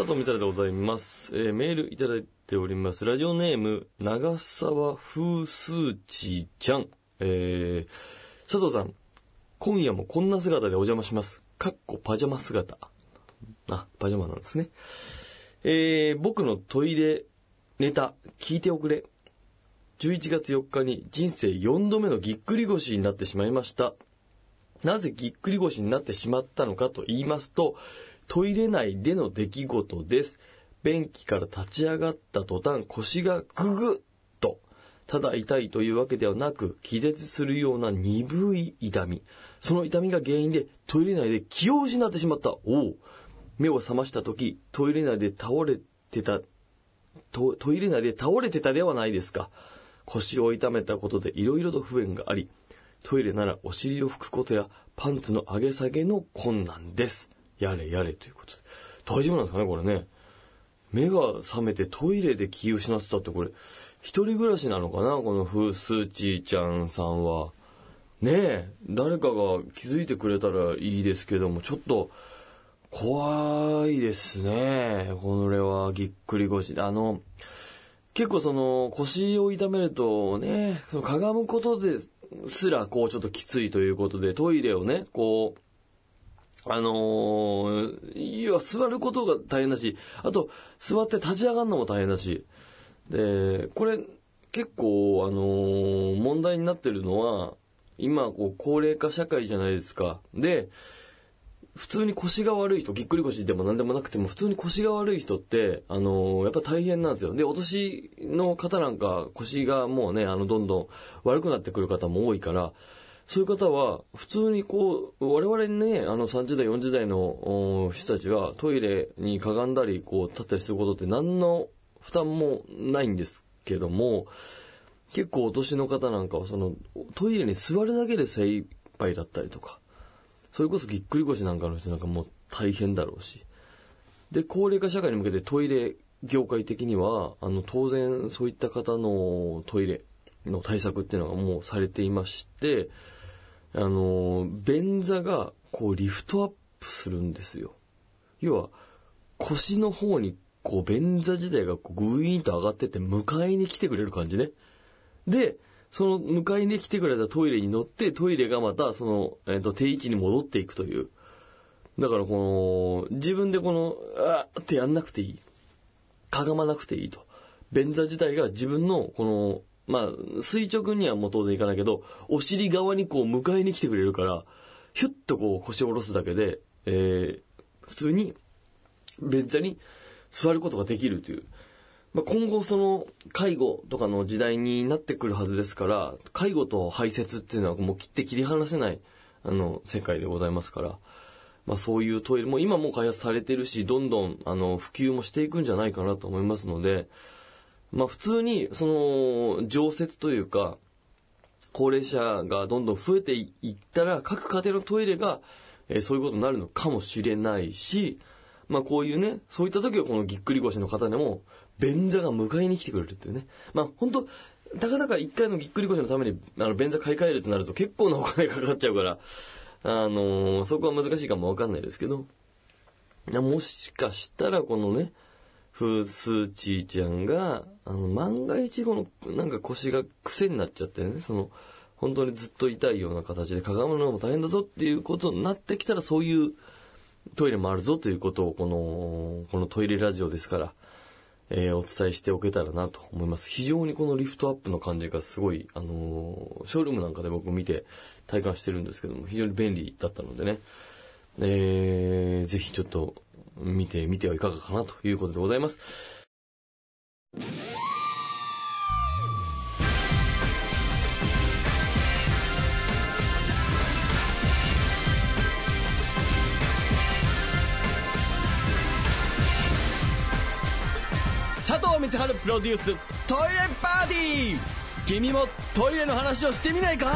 佐藤光晴でございます、えーメールいただいておりますラジオネーム長沢風数値ちゃんえー、佐藤さん今夜もこんな姿でお邪魔します。かっこパジャマ姿。あ、パジャマなんですね。えー、僕のトイレネタ、聞いておくれ。11月4日に人生4度目のぎっくり腰になってしまいました。なぜぎっくり腰になってしまったのかと言いますと、トイレ内での出来事です。便器から立ち上がった途端腰がググッとただ痛いというわけではなく、気絶するような鈍い痛み。その痛みが原因でトイレ内で気を失ってしまった。おお。目を覚ました時、トイレ内で倒れてた、トトイレ内で倒れてたではないですか。腰を痛めたことで色々と不便があり、トイレならお尻を拭くことやパンツの上げ下げの困難です。やれやれということで。大丈夫なんですかね、これね。目が覚めてトイレで気を失ってたってこれ、一人暮らしなのかなこのフースーチーちゃんさんは。ねえ、誰かが気づいてくれたらいいですけども、ちょっと、怖いですね。これはぎっくり腰。あの、結構その腰を痛めるとね、そのかがむことですらこうちょっときついということで、トイレをね、こう、あのー、いや、座ることが大変だし、あと、座って立ち上がるのも大変だし、で、これ、結構、あのー問題になってるのは、今、こう、高齢化社会じゃないですか。で、普通に腰が悪い人、ぎっくり腰でも何でもなくても、普通に腰が悪い人って、あのーやっぱ大変なんですよ。で、お年の方なんか、腰がもうね、あの、どんどん悪くなってくる方も多いから、そういう方は、普通にこう、我々ね、あの30代、40代の人たちは、トイレにかがんだり、こう、立ったりすることって何の負担もないんですけども、結構お年の方なんかは、その、トイレに座るだけで精一杯だったりとか、それこそぎっくり腰なんかの人なんかもう大変だろうし。で、高齢化社会に向けてトイレ業界的には、あの、当然そういった方のトイレの対策っていうのがもうされていまして、あの、便座がこうリフトアップするんですよ。要は、腰の方にこう便座自体がこうグイーンと上がってて迎えに来てくれる感じね。で、その迎えに来てくれたトイレに乗って、トイレがまたその、えっと定位置に戻っていくという。だからこの、自分でこの、あーってやんなくていい。かがまなくていいと。便座自体が自分のこの、まあ、垂直にはもう当然いかないけど、お尻側にこう迎えに来てくれるから、ヒュッとこう腰を下ろすだけで、えー、普通に便座に座ることができるという。まあ、今後その介護とかの時代になってくるはずですから、介護と排泄っていうのはもう切って切り離せない、あの、世界でございますから、まあそういうトイレも今も開発されてるし、どんどんあの普及もしていくんじゃないかなと思いますので、まあ普通にその常設というか、高齢者がどんどん増えていったら、各家庭のトイレが、えーそういうことになるのかもしれないし、まあこういうね、そういった時はこのぎっくり腰の方でも、便座が迎えに来てくれるっていうね。まあ本当たかだか一回のぎっくり腰のために、あの、便座買い替えるとなると結構なお金かかっちゃうから、あのーそこは難しいかもわかんないですけど、もしかしたらこのね、フースーチーちゃんが、あの、万が一この、なんか腰が癖になっちゃってね、その、本当にずっと痛いような形でかがむのも大変だぞっていうことになってきたら、そういうトイレもあるぞということを、この、このトイレラジオですから、えーお伝えしておけたらなと思います。非常にこのリフトアップの感じがすごい、あのーショールームなんかで僕見て体感してるんですけども、非常に便利だったのでね、えーぜひちょっと見てみてはいかがかなということでございます。佐藤光晴プロデューストイレパーティー君もトイレの話をしてみないか？